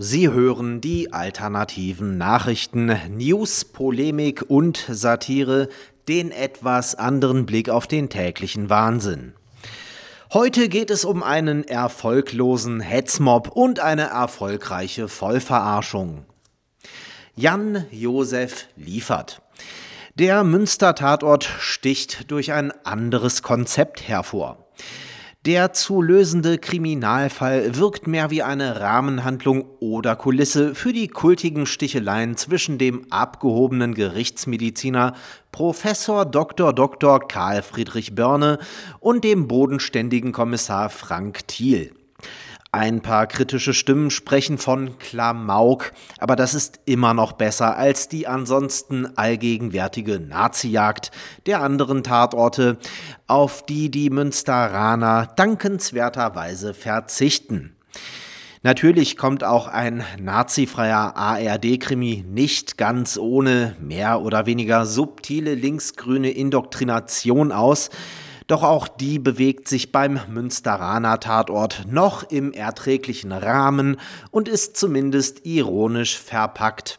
Sie hören die alternativen Nachrichten, News, Polemik und Satire, den etwas anderen Blick auf den täglichen Wahnsinn. Heute geht es um einen erfolglosen Hetzmob und eine erfolgreiche Vollverarschung. Jan Josef liefert. Der Münster-Tatort sticht durch ein anderes Konzept hervor. Der zu lösende Kriminalfall wirkt mehr wie eine Rahmenhandlung oder Kulisse für die kultigen Sticheleien zwischen dem abgehobenen Gerichtsmediziner Professor Dr. Dr. Karl Friedrich Börne und dem bodenständigen Kommissar Frank Thiel. Ein paar kritische Stimmen sprechen von Klamauk, aber das ist immer noch besser als die ansonsten allgegenwärtige Nazijagd der anderen Tatorte, auf die die Münsteraner dankenswerterweise verzichten. Natürlich kommt auch ein nazifreier ARD-Krimi nicht ganz ohne mehr oder weniger subtile linksgrüne Indoktrination aus, doch auch die bewegt sich beim Münsteraner Tatort noch im erträglichen Rahmen und ist zumindest ironisch verpackt.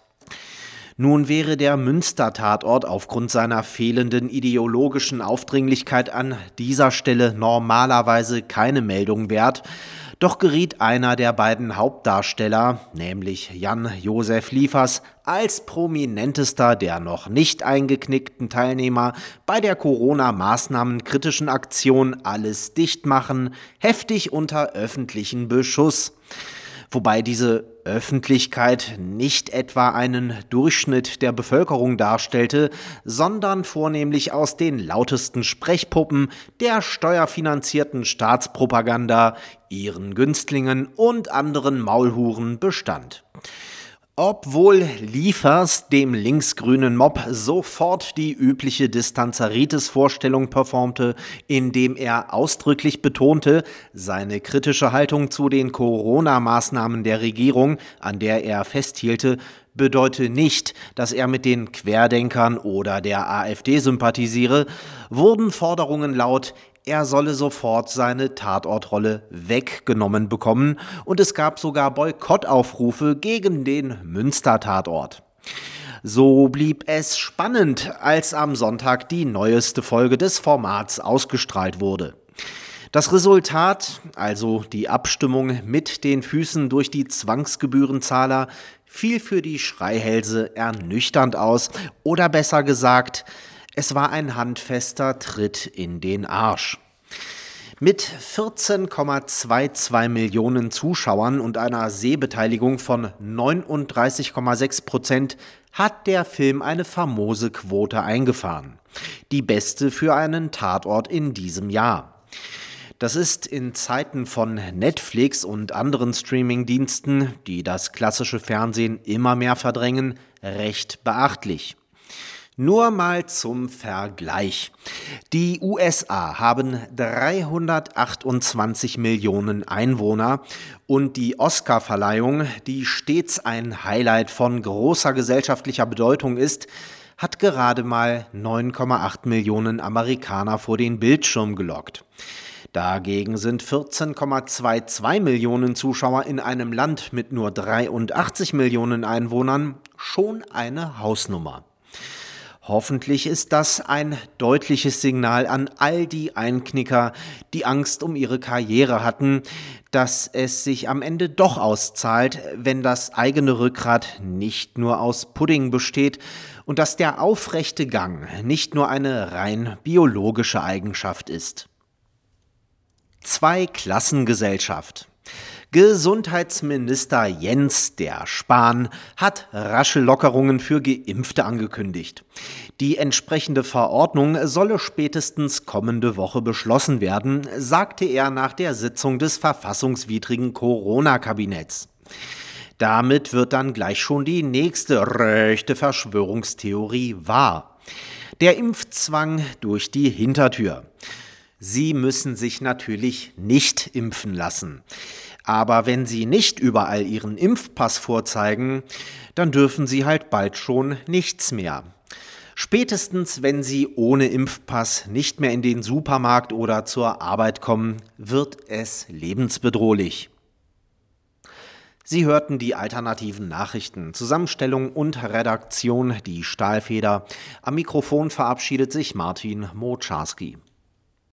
Nun wäre der Münster-Tatort aufgrund seiner fehlenden ideologischen Aufdringlichkeit an dieser Stelle normalerweise keine Meldung wert, doch geriet einer der beiden Hauptdarsteller, nämlich Jan Josef Liefers, als prominentester der noch nicht eingeknickten Teilnehmer bei der Corona-Maßnahmen-kritischen Aktion Alles dicht machen, heftig unter öffentlichen Beschuss. Wobei diese Öffentlichkeit nicht etwa einen Durchschnitt der Bevölkerung darstellte, sondern vornehmlich aus den lautesten Sprechpuppen der steuerfinanzierten Staatspropaganda, ihren Günstlingen und anderen Maulhuren bestand. Obwohl Liefers dem linksgrünen Mob sofort die übliche Distanzaritis-Vorstellung performte, indem er ausdrücklich betonte, seine kritische Haltung zu den Corona-Maßnahmen der Regierung, an der er festhielte, bedeute nicht, dass er mit den Querdenkern oder der AfD sympathisiere, wurden Forderungen laut, er solle sofort seine Tatortrolle weggenommen bekommen und es gab sogar Boykottaufrufe gegen den Münster-Tatort. So blieb es spannend, als am Sonntag die neueste Folge des Formats ausgestrahlt wurde. Das Resultat, also die Abstimmung mit den Füßen durch die Zwangsgebührenzahler, fiel für die Schreihälse ernüchternd aus oder besser gesagt, es war ein handfester Tritt in den Arsch. Mit 14,22 Millionen Zuschauern und einer Sehbeteiligung von 39,6 Prozent hat der Film eine famose Quote eingefahren. Die beste für einen Tatort in diesem Jahr. Das ist in Zeiten von Netflix und anderen Streamingdiensten, die das klassische Fernsehen immer mehr verdrängen, recht beachtlich. Nur mal zum Vergleich. Die USA haben 328 Millionen Einwohner und die Oscarverleihung, die stets ein Highlight von großer gesellschaftlicher Bedeutung ist, hat gerade mal 9,8 Millionen Amerikaner vor den Bildschirm gelockt. Dagegen sind 14,22 Millionen Zuschauer in einem Land mit nur 83 Millionen Einwohnern schon eine Hausnummer. Hoffentlich ist das ein deutliches Signal an all die Einknicker, die Angst um ihre Karriere hatten, dass es sich am Ende doch auszahlt, wenn das eigene Rückgrat nicht nur aus Pudding besteht und dass der aufrechte Gang nicht nur eine rein biologische Eigenschaft ist. Zwei-Klassengesellschaft. Gesundheitsminister Jens der Spahn hat rasche Lockerungen für Geimpfte angekündigt. Die entsprechende Verordnung solle spätestens kommende Woche beschlossen werden, sagte er nach der Sitzung des verfassungswidrigen Corona-Kabinetts. Damit wird dann gleich schon die nächste rechte Verschwörungstheorie wahr. Der Impfzwang durch die Hintertür. Sie müssen sich natürlich nicht impfen lassen. Aber wenn Sie nicht überall Ihren Impfpass vorzeigen, dann dürfen Sie halt bald schon nichts mehr. Spätestens, wenn Sie ohne Impfpass nicht mehr in den Supermarkt oder zur Arbeit kommen, wird es lebensbedrohlich. Sie hörten die alternativen Nachrichten, Zusammenstellung und Redaktion die Stahlfeder. Am Mikrofon verabschiedet sich Martin Moczarski.